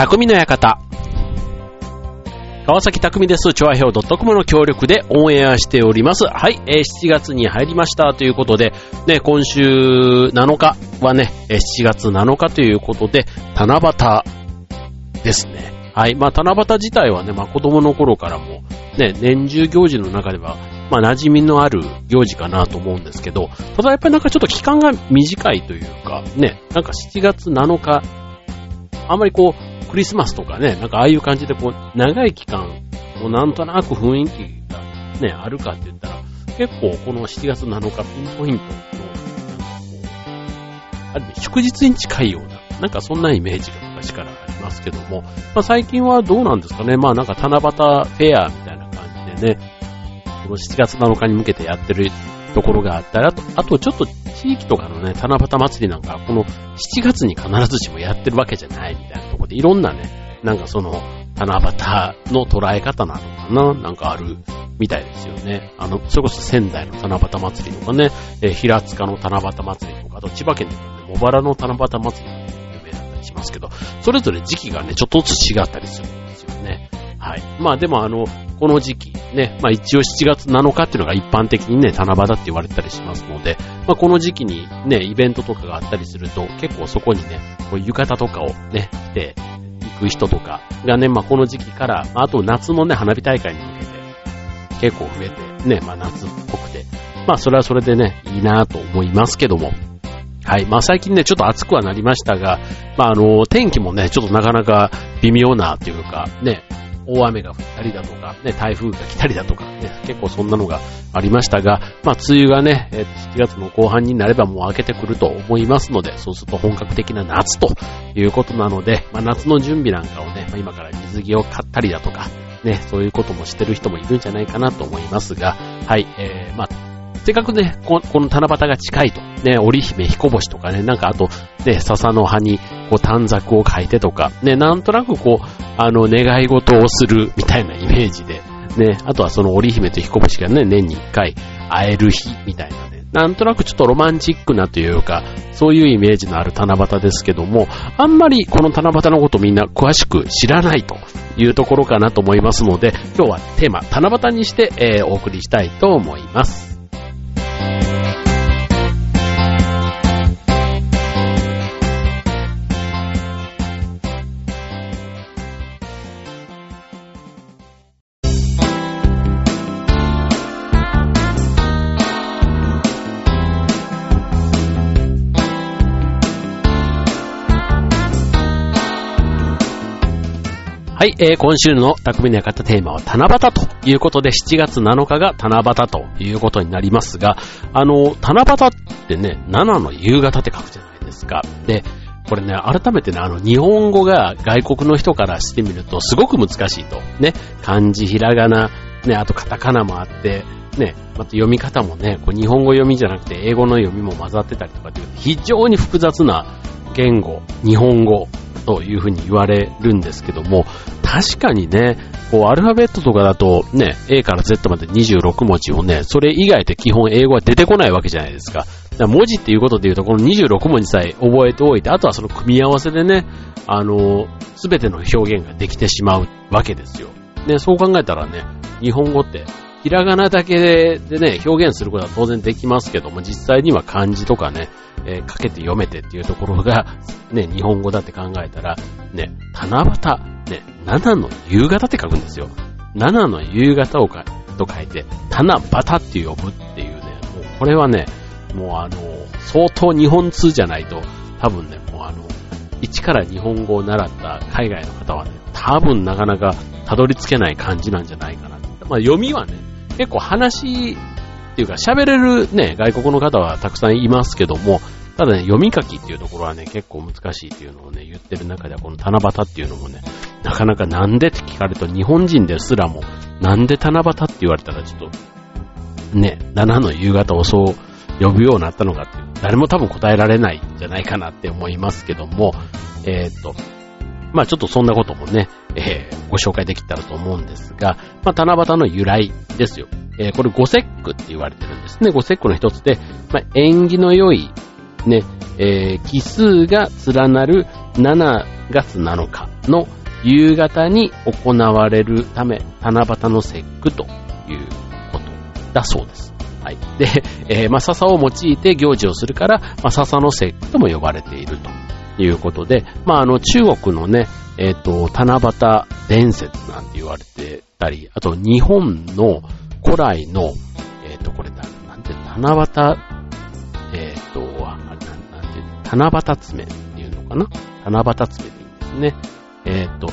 匠の館。川崎匠です。チョアヘオ .com の協力でオンエアしております。はい、えー、7月に入りましたということで、ね、今週7日はね、7月7日ということで、七夕ですね。はい。まあ、七夕自体はね、まあ、子供の頃からも、ね、年中行事の中では、まあ、馴染みのある行事かなと思うんですけど、ただやっぱりなんかちょっと期間が短いというか、ね、なんか7月7日、あんまりこう、クリスマスとかね、なんかああいう感じでこう、長い期間、もうなんとなく雰囲気がね、あるかって言ったら、結構この7月7日ピンポイントの、なんかこう、ある意味祝日に近いような、なんかそんなイメージが昔からありますけども、まあ最近はどうなんですかね、まあなんか七夕フェアみたいな感じでね、この7月7日に向けてやってるところがあったら、あと、あとちょっと地域とかのね、七夕祭りなんか、この7月に必ずしもやってるわけじゃないみたいなところで、いろんなね、なんかその、七夕の捉え方なのかななんかあるみたいですよね。あの、それこそ仙台の七夕祭りとかね、え、平塚の七夕祭りとか、あと千葉県でもね、茂原の七夕祭りも有名だったりしますけど、それぞれ時期がね、ちょっとずつ違ったりするんですよね。はい。まあでもあの、この時期、ね、まあ一応7月7日っていうのが一般的にね、七夕って言われたりしますので、まあこの時期にね、イベントとかがあったりすると、結構そこにね、こう浴衣とかをね、着て行く人とかがね、まあこの時期から、あと夏のね、花火大会に向けて、結構増えて、ね、まあ夏っぽくて、まあそれはそれでね、いいなと思いますけども、はい。まあ最近ね、ちょっと暑くはなりましたが、まああの、天気もね、ちょっとなかなか微妙なっていうか、ね、大雨が降ったりだとか、ね、台風が来たりだとか、ね、結構そんなのがありましたが、まあ、梅雨がね、え7月の後半になればもう明けてくると思いますので、そうすると本格的な夏ということなので、まあ、夏の準備なんかをね、まあ、今から水着を買ったりだとか、ね、そういうこともしてる人もいるんじゃないかなと思いますが、はい、えー、まあ、せっかくね、この七夕が近いと、ね、織姫彦星とかね、なんかあと、ね、笹の葉に、こう短冊を書いてとか、ね、なんとなくこう、あの、願い事をするみたいなイメージで、ね、あとはその織姫と彦星がね、年に一回会える日みたいなね、なんとなくちょっとロマンチックなというか、そういうイメージのある七夕ですけども、あんまりこの七夕のことみんな詳しく知らないというところかなと思いますので、今日はテーマ、七夕にして、えー、お送りしたいと思います。はい、えー、今週の匠の館テーマは七夕ということで、7月7日が七夕ということになりますが、あの、七夕ってね、7の夕方って書くじゃないですか。で、これね、改めてね、あの、日本語が外国の人からしてみるとすごく難しいと。ね、漢字、ひらがな、ね、あとカタカナもあって、ね、また読み方もね、こう日本語読みじゃなくて英語の読みも混ざってたりとかっていう非常に複雑な言語、日本語というふうに言われるんですけども、確かにね、こうアルファベットとかだとね、A から Z まで26文字をね、それ以外で基本英語は出てこないわけじゃないですか。か文字っていうことで言うと、この26文字さえ覚えておいて、あとはその組み合わせでね、あの、すべての表現ができてしまうわけですよ。ね、そう考えたらね、日本語ってひらがなだけでね、表現することは当然できますけども、実際には漢字とかね、えー、かけて読めてっていうところが、ね、日本語だって考えたら、ね、七夕、ね、七の夕方って書くんですよ。七の夕方をか、と書いて、七夕って呼ぶっていうね、もうこれはね、もうあの、相当日本通じゃないと、多分ね、もうあの、一から日本語を習った海外の方はね、多分なかなかたどり着けない感じなんじゃないかな。まあ読みはね、結構話っていうか喋れるね、外国の方はたくさんいますけども、ただね、読み書きっていうところはね、結構難しいっていうのをね、言ってる中では、この七夕っていうのもね、なかなかなんでって聞かれると、日本人ですらも、なんで七夕って言われたらちょっと、ね、七の夕方をそう呼ぶようになったのかっていう、誰も多分答えられないんじゃないかなって思いますけども、えー、っと、まあちょっとそんなこともね、えー、ご紹介できたらと思うんですが、まあ七夕の由来ですよ。えー、これ五節句って言われてるんですね。五節句の一つで、まあ縁起の良い、ね、えー、奇数が連なる7月7日の夕方に行われるため、七夕の節句ということだそうです。はい。で、えー、まあ、笹を用いて行事をするから、まあ、笹の節句とも呼ばれているということで、まあ、あの、中国のね、えっ、ー、と、七夕伝説なんて言われてたり、あと、日本の古来の、えっ、ー、と、これだ、なんて、七夕、えっ、と、あなんて、七夕爪っていうのかな？七夕爪でいいんですね。えっ、と、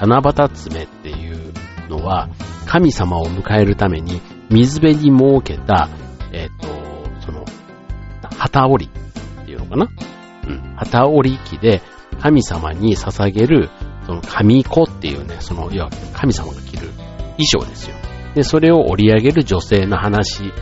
七夕爪っていうのは、神様を迎えるために水辺に設けた、えっ、と、その、旗織りっていうのかな？うん。旗織り機で神様に捧げる、その神子っていうね、その、要は神様が着る衣装ですよ。で、それを織り上げる女性の話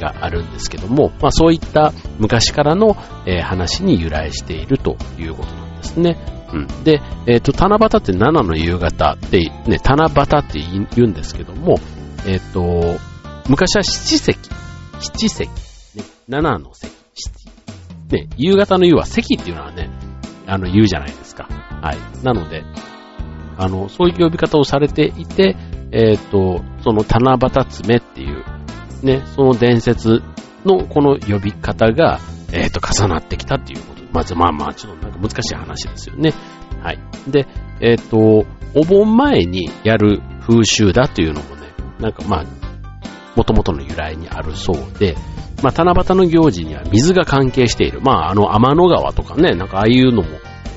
があるんですけども、まあそういった昔からの、えー、話に由来しているということなんですね。うん。で、えっ、ー、と、七夕って7の夕方って、ね、七夕って言うんですけども、えっ、ー、と、昔は七石、七石、ね、七の石、七。ね、夕方の夕は石っていうのはね、あの、言うじゃないですか。はい。なので、あの、そういう呼び方をされていて、えっ、ー、と、その七夕爪っていう、ね、その伝説のこの呼び方が、えっ、ー、と、重なってきたっていうこと。まず、まあまあ、ちょっとなんか難しい話ですよね。はい。で、えっ、ー、と、お盆前にやる風習だというのもね、なんかまあ、元々の由来にあるそうで、まあ、七夕の行事には水が関係している。まあ、あの、天の川とかね、なんかああいうのも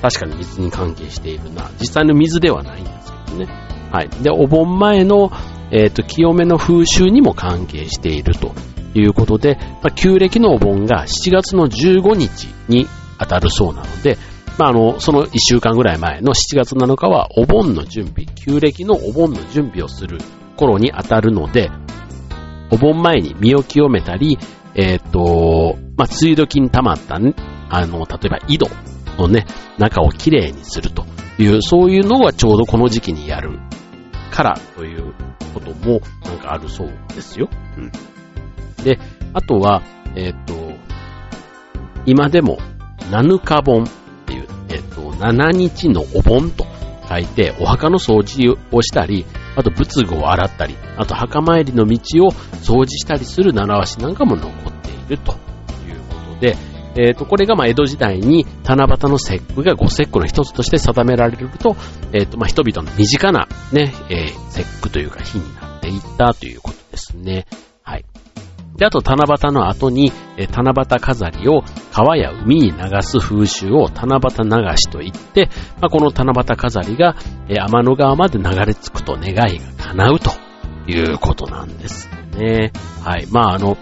確かに水に関係しているな。実際の水ではないんですけどね。はい。で、お盆前の、え、ー、と、清めの風習にも関係しているということで、まあ、旧暦のお盆が7月の15日に当たるそうなので、まあ、あの、その1週間ぐらい前の7月7日はお盆の準備、旧暦のお盆の準備をする頃に当たるので、お盆前に身を清めたり、え、ー、と、まあ、梅雨時に溜まった、ね、あの、例えば井戸のね、中をきれいにするという、そういうのはちょうどこの時期にやるからということもなんかあるそうですよ。うん。で、あとは、えっ、ー、と、今でも7日盆っていう、えっ、ー、と、7日のお盆と書いて、お墓の掃除をしたり、あと仏具を洗ったり、あと墓参りの道を掃除したりする習わしなんかも残っているということで、えっ、ー、と、これがま江戸時代に七夕の節句が五節句の一つとして定められると、えっ、ー、と、ま人々の身近なね、えー、節句というか日になっていったということですね。はい。で、あと七夕の後に、え七夕飾りを川や海に流す風習を七夕流しと言って、まあ、この七夕飾りが、え天の川まで流れ着くと願いが叶うということなんですね。はい。まあ、あの、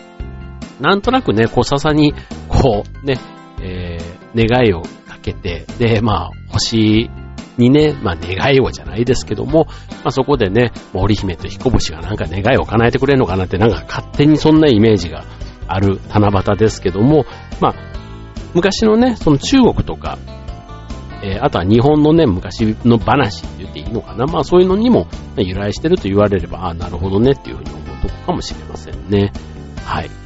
なんとなくね、こう笹に、こうね、えー、願いをかけて、で、まあ、星にね、まあ願いをじゃないですけども、まあそこでね、森姫と彦星がなんか願いを叶えてくれるのかなってなんか勝手にそんなイメージがある七夕ですけども、まあ昔のね、その中国とか、えー、あとは日本のね、昔の話って言っていいのかな。まあそういうのにも、ね、由来してると言われれば、ああ、なるほどねっていうふうに思うとこかもしれませんね。はい。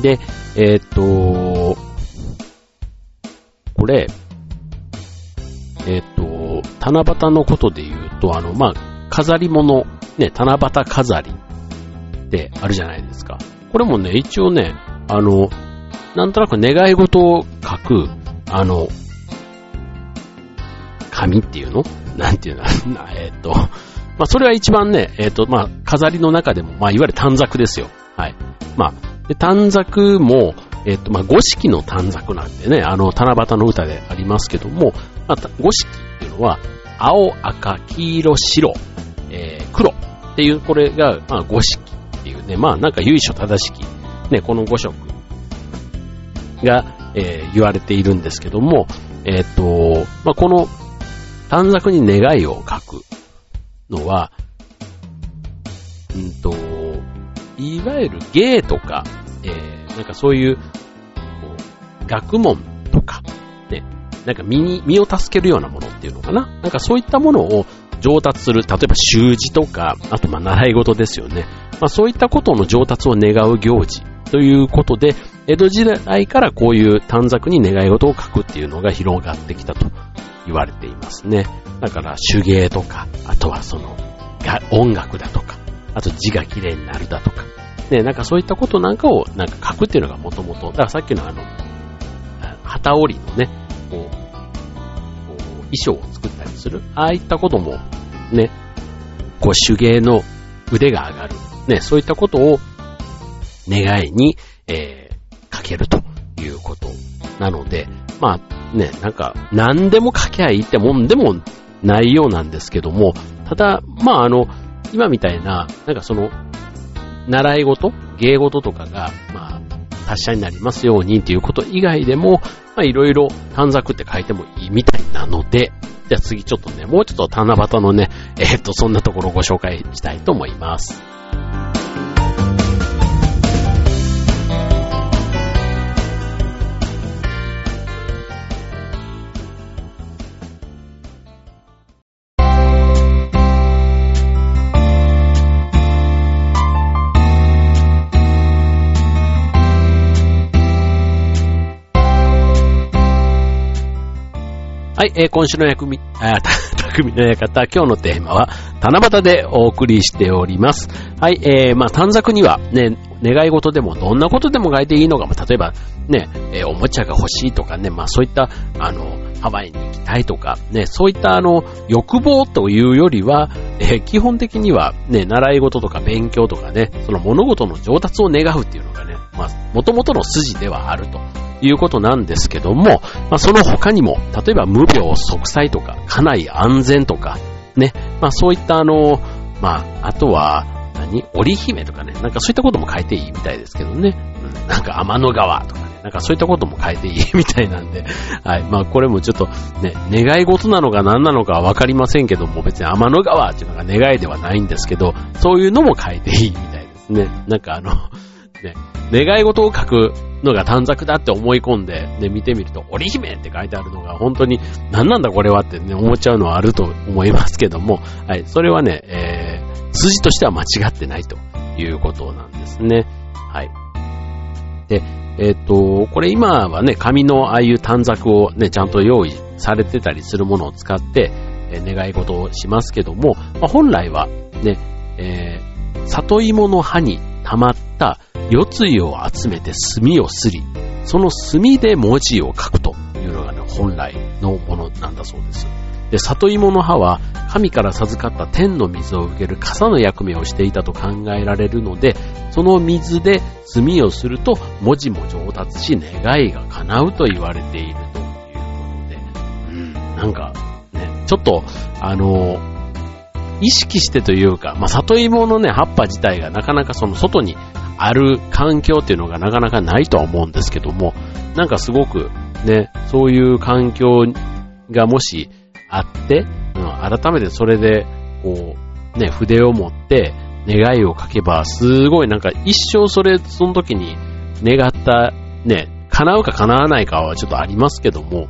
で、えー、っと、これ、えっ、と、七夕のことで言うと、あの、まあ、飾り物、ね、七夕飾りってあるじゃないですか。これもね、一応ね、あの、なんとなく願い事を書く、あの、紙っていうの？なんていうの？えっ、と、まあ、それは一番ね、えっ、と、まあ、飾りの中でも、まあ、いわゆる短冊ですよ。はい。まあ、で短冊も、えっ、と、まあ、五色の短冊なんてね、あの、七夕の歌でありますけども、まあ、五色っていうのは、青、赤、黄色、白、えー、黒っていう、これが、まあ、五色っていうね、まあ、なんか由緒正しき、ね、この五色が、えー、言われているんですけども、えっ、と、まあ、この短冊に願いを書くのは、うんと、いわゆる芸とか、えー、なんかそういう、こう学問とか、ね、なんか身に、身を助けるようなものっていうのかな？なんかそういったものを上達する、例えば習字とか、あとまあ習い事ですよね。まあそういったことの上達を願う行事ということで、江戸時代からこういう短冊に願い事を書くっていうのが広がってきたと言われていますね。だから手芸とか、あとはその、音楽だとか、あと字が綺麗になるだとか、ね、なんかそういったことなんかをなんか書くっていうのがもともと、だからさっきのあの、旗織りのね、こう、こう衣装を作ったりする、ああいったことも、ね、こう手芸の腕が上がる、ね、そういったことを願いに、えー、書けるということなので、まあね、なんか何でも書きゃいいってもんでもないようなんですけども、ただ、まああの、今みたいな、なんかその、習い事芸事とかが、まあ、達者になりますようにっていうこと以外でも、まあいろいろ短冊って書いてもいいみたいなので、じゃあ次ちょっとね、もうちょっと七夕のね、えー、っと、そんなところをご紹介したいと思います。はい、えー、今週の役み、あ、匠の館、今日のテーマは、七夕でお送りしております。はい、えー、まあ、短冊にはね、願い事でもどんなことでも書いていいのか、例えば、ね、えー、おもちゃが欲しいとかね、まあ、そういった、あの、ハワイに行きたいとか、ね、そういったあの、欲望というよりは、えー、基本的にはね、習い事とか勉強とかね、その物事の上達を願うっていうのがね、まあ、元々の筋ではあると。いうことなんですけども、まあ、その他にも、例えば無病息災とか、家内安全とか、ね、まあそういったあの、まあ、あとは、何織姫とかね、なんかそういったことも書いていいみたいですけどね。うん、なんか天の川とかね、なんかそういったことも書いていいみたいなんで、はい。まあこれもちょっとね、願い事なのか何なのかわかりませんけども、別に天の川っていうのが願いではないんですけど、そういうのも書いていいみたいですね。なんかあの、ね、願い事を書くのが短冊だって思い込んで、ね、見てみると、織姫って書いてあるのが本当に何なんだこれはってね、思っちゃうのはあると思いますけども、はい、それはね、えー、筋としては間違ってないということなんですね。はい。で、えっ、と、これ今はね、紙のああいう短冊をね、ちゃんと用意されてたりするものを使って、えー、願い事をしますけども、まあ、本来はね、えー、里芋の葉に溜まった四ついを集めて墨をすり、その墨で文字を書くというのがね、本来のものなんだそうです。で、里芋の葉は神から授かった天の水を受ける傘の役目をしていたと考えられるので、その水で墨をすると文字も上達し願いが叶うと言われているということで、うん、なんかね、ちょっと、あの意識してというか、まあ、里芋のね、葉っぱ自体がなかなかその外にある環境っていうのがなかなかないとは思うんですけども、なんかすごくね、そういう環境がもしあって、うん、改めてそれで、こう、ね、筆を持って願いを書けば、すごいなんか一生それ、その時に願った、ね、叶うか叶わないかはちょっとありますけども、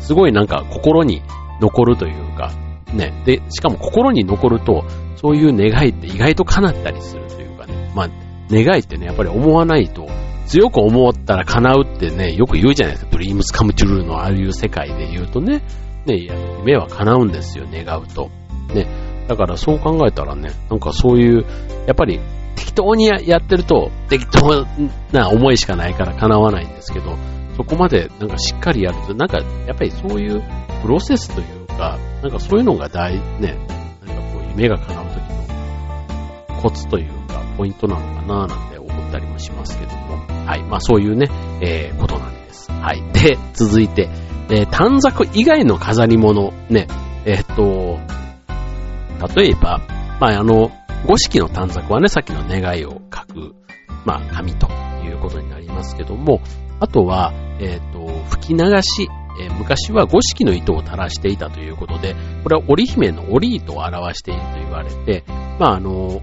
すごいなんか心に残るというか、ね、で、しかも心に残ると、そういう願いって意外と叶ったりするというかね、まあ、願いってね、やっぱり思わないと、強く思ったら叶うってね、よく言うじゃないですか。ドリームスカムチュルーのああいう世界で言うとね、ね、夢は叶うんですよ、願うと。ね。だからそう考えたらね、なんかそういう、やっぱり適当にやってると適当な思いしかないから叶わないんですけど、そこまでなんかしっかりやると、なんかやっぱりそういうプロセスというか、なんかそういうのが大、ね、なんかこう夢が叶う時のコツというか、ポイントなのかななんて思ったりもしますけども、はい。まあそういうね、えー、ことなんです。はい。で、続いて、えー、短冊以外の飾り物、ね、えー、っと、例えば、まああの、五色の短冊はね、さっきの願いを書く、まあ紙ということになりますけども、あとは、えっ、と、吹き流し、えー、昔は五色の糸を垂らしていたということで、これは織姫の織糸を表していると言われて、まああの、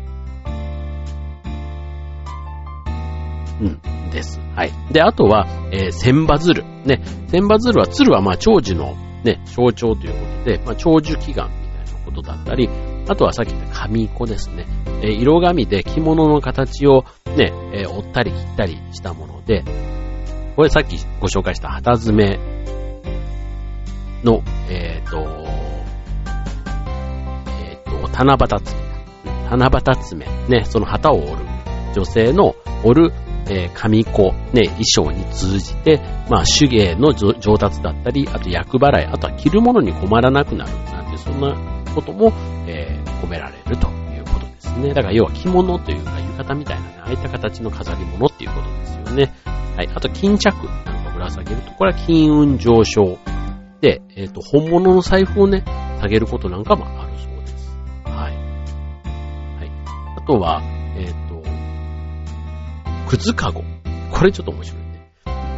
うん、です。はい。で、あとは、えー、千羽鶴。ね、千羽鶴は、鶴はまあ長寿のね、象徴ということで、まあ長寿祈願みたいなことだったり、あとはさっき言った紙子ですね。えー、色紙で着物の形をね、えー、折ったり切ったりしたもので、これさっきご紹介した旗詰めの、えっ、ー、と、七夕爪。七夕爪。ね、その旗を折る女性の折る、えー、神子、ね、衣装に通じて、まあ、手芸の上達だったり、あと役払い、あとは着るものに困らなくなる、なんて、そんなことも、えー、込められるということですね。だから要は着物というか浴衣みたいなね、ああいった形の飾り物っていうことですよね。はい。あと、巾着なんかぶら下げると、これは金運上昇で、えっ、ー、と、本物の財布をね、下げることなんかもあるそうです。はい。はい。あとは、靴かご。これちょっと面白いね。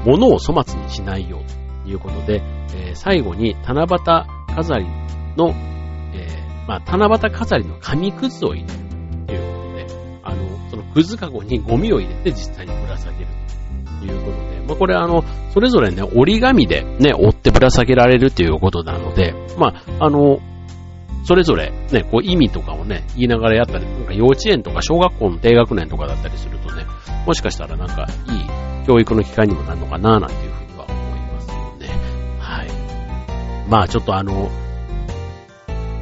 物を粗末にしないようということで、えー、最後に七夕飾りの、えー、まあ、七夕飾りの紙くずを入れるということで、あの、そのくずかごにゴミを入れて実際にぶら下げるということで、まあ、これあの、それぞれね、折り紙でね、折ってぶら下げられるということなので、まあ、あの、それぞれね、こう意味とかをね、言いながらやったり、なんか幼稚園とか小学校の低学年とかだったりするとね、もしかしたらなんかいい教育の機会にもなるのかななんていうふうには思いますよね。はい。まあちょっとあの、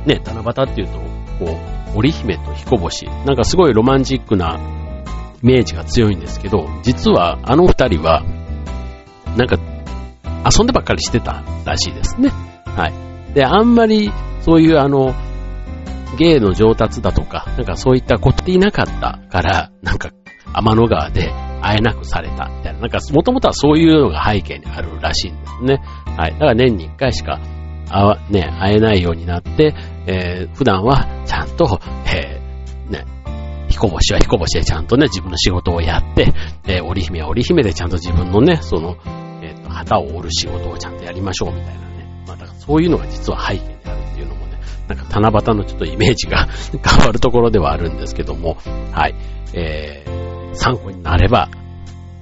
ね、七夕っていうと、こう、織姫と彦星、なんかすごいロマンチックなイメージが強いんですけど、実はあの二人は、なんか、遊んでばっかりしてたらしいですね。はい。で、あんまりそういうあの、芸の上達だとか、なんかそういったこといなかったから、なんか天の川で会えなくされたみたいな、なんかもともとはそういうのが背景にあるらしいんですね。はい。だから年に一回しか会わ、ね、会えないようになって、えー、普段はちゃんと、えー、ね、彦星は彦星でちゃんとね、自分の仕事をやって、えー、織姫は織姫でちゃんと自分のね、その、えっ、ー、と、旗を折る仕事をちゃんとやりましょうみたいなね。まあ、だからそういうのが実は背景にあるっていうのもね、なんか七夕のちょっとイメージが 変わるところではあるんですけども、はい。えー、参考になれば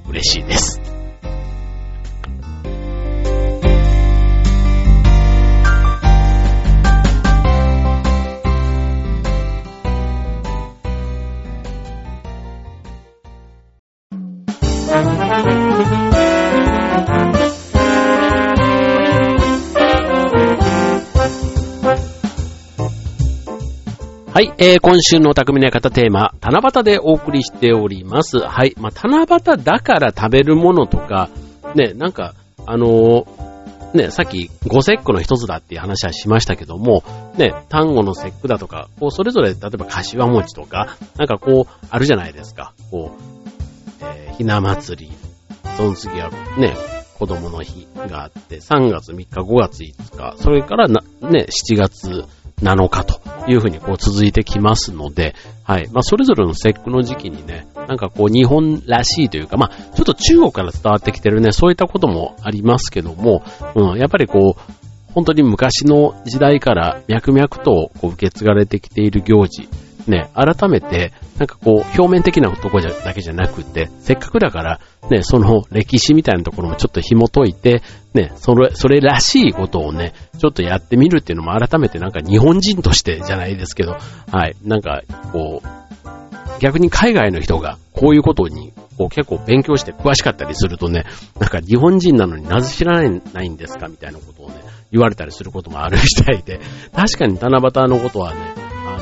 嬉しいです。はい、えー、今週の匠の館テーマ、七夕でお送りしております。はい、まあ、七夕だから食べるものとか、ね、なんか、あのー、ね、さっき、五節句の一つだっていう話はしましたけども、ね、単語の節句だとか、こう、それぞれ、例えば、柏餅とか、なんかこう、あるじゃないですか。こう、えー、ひな祭り、その次は、ね、子供の日があって、3月3日、5月5日、それからな、ね、7月7日というふうにこう続いてきますので、はい。まあ、それぞれの節句の時期にね、なんかこう日本らしいというか、まあ、ちょっと中国から伝わってきてるね、そういったこともありますけども、うん、やっぱりこう、本当に昔の時代から脈々とこう受け継がれてきている行事ね、改めて、なんかこう、表面的なところだけじゃなくて、せっかくだから、ね、その歴史みたいなところもちょっと紐解いて、ね、それ、それらしいことをね、ちょっとやってみるっていうのも改めてなんか日本人としてじゃないですけど、はい、なんか、こう、逆に海外の人がこういうことにこう結構勉強して詳しかったりするとね、なんか日本人なのになぜ知らないんですかみたいなことをね、言われたりすることもあるみたいで、確かに七夕のことはね、あ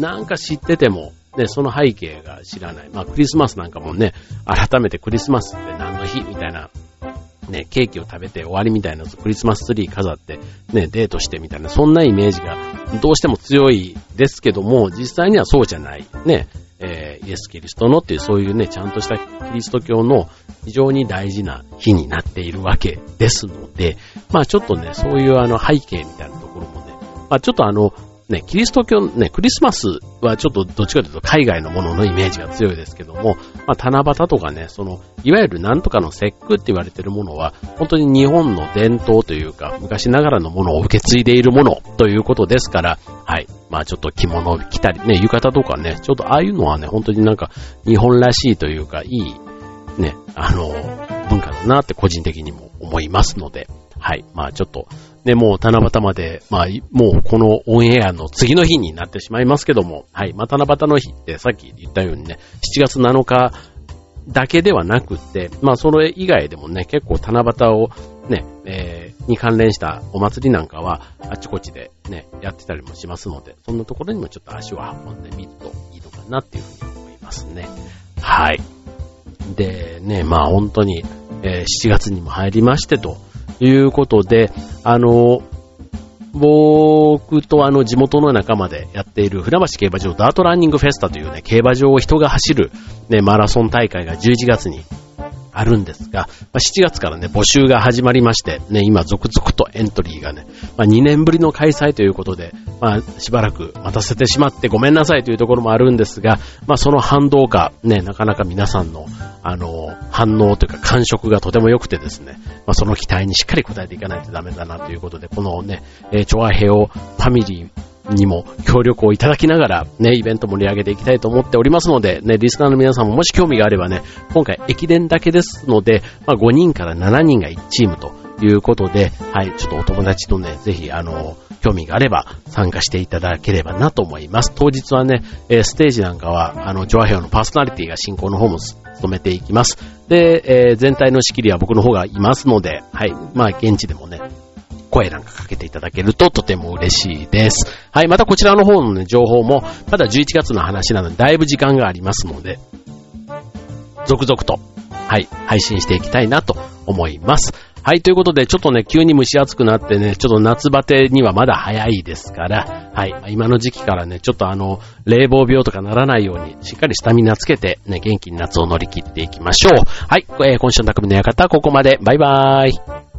のなんか知ってても、ね、その背景が知らない。まあ、クリスマスなんかもね、改めてクリスマスって何の日みたいな、ね、ケーキを食べて終わりみたいな、クリスマスツリー飾って、ね、デートしてみたいな、そんなイメージがどうしても強いですけども、実際にはそうじゃない。ね、えー、イエス・キリストのっていうそういうね、ちゃんとしたキリスト教の非常に大事な日になっているわけですので、まあちょっとね、そういうあの背景みたいなところもね、まあちょっとあの、ね、キリスト教、ね、クリスマスはちょっとどっちかというと海外のもののイメージが強いですけども、まあ、七夕とかね、その、いわゆるなんとかの節句って言われてるものは、本当に日本の伝統というか、昔ながらのものを受け継いでいるものということですから、はい。まあちょっと着物を着たりね、浴衣とかね、ちょっとああいうのはね、本当になんか日本らしいというか、いい、ね、あの、文化だなって個人的にも思いますので、はい。まあちょっと、ね、もう七夕まで、まあ、もうこのオンエアの次の日になってしまいますけども、はい。まあ七夕の日ってさっき言ったようにね、7月7日だけではなくって、まあそれ以外でもね、結構七夕をね、えー、に関連したお祭りなんかは、あちこちでね、やってたりもしますので、そんなところにもちょっと足を運んでみるといいのかなっていうふうに思いますね。はい。で、ね、まあ本当に、えー、7月にも入りましてということで、あの、僕とあの地元の仲間でやっている船橋競馬場ダートランニングフェスタというね、競馬場を人が走るね、マラソン大会が11月にあるんですが、まあ、7月からね、募集が始まりまして、ね、今続々とエントリーがね、まあ、2年ぶりの開催ということで、まあ、しばらく待たせてしまってごめんなさいというところもあるんですが、まあ、その反動か、ね、なかなか皆さんの、あの、反応というか感触がとても良くてですね、まあ、その期待にしっかり応えていかないとダメだなということで、このね、えー、チョアヘオファミリー、にも協力をいただきながらね、イベント盛り上げていきたいと思っておりますので、ね、リスナーの皆さんももし興味があればね、今回駅伝だけですので、まあ、5人から7人が1チームということで、はい、ちょっとお友達とね、ぜひあの、興味があれば参加していただければなと思います。当日はね、ステージなんかは、あの、ジョアヘオのパーソナリティが進行の方も務めていきます。で、えー、全体の仕切りは僕の方がいますので、はい、まあ現地でもね、声なんかかけていただけるととても嬉しいです。はい、またこちらの方のね、情報も、まだ11月の話なので、だいぶ時間がありますので、続々と、はい、配信していきたいなと思います。はい、ということで、ちょっとね、急に蒸し暑くなってね、ちょっと夏バテにはまだ早いですから、はい、今の時期からね、ちょっとあの、冷房病とかならないように、しっかりスタミナつけて、ね、元気に夏を乗り切っていきましょう。はい、えー、今週の匠の館、ここまで。バイバーイ。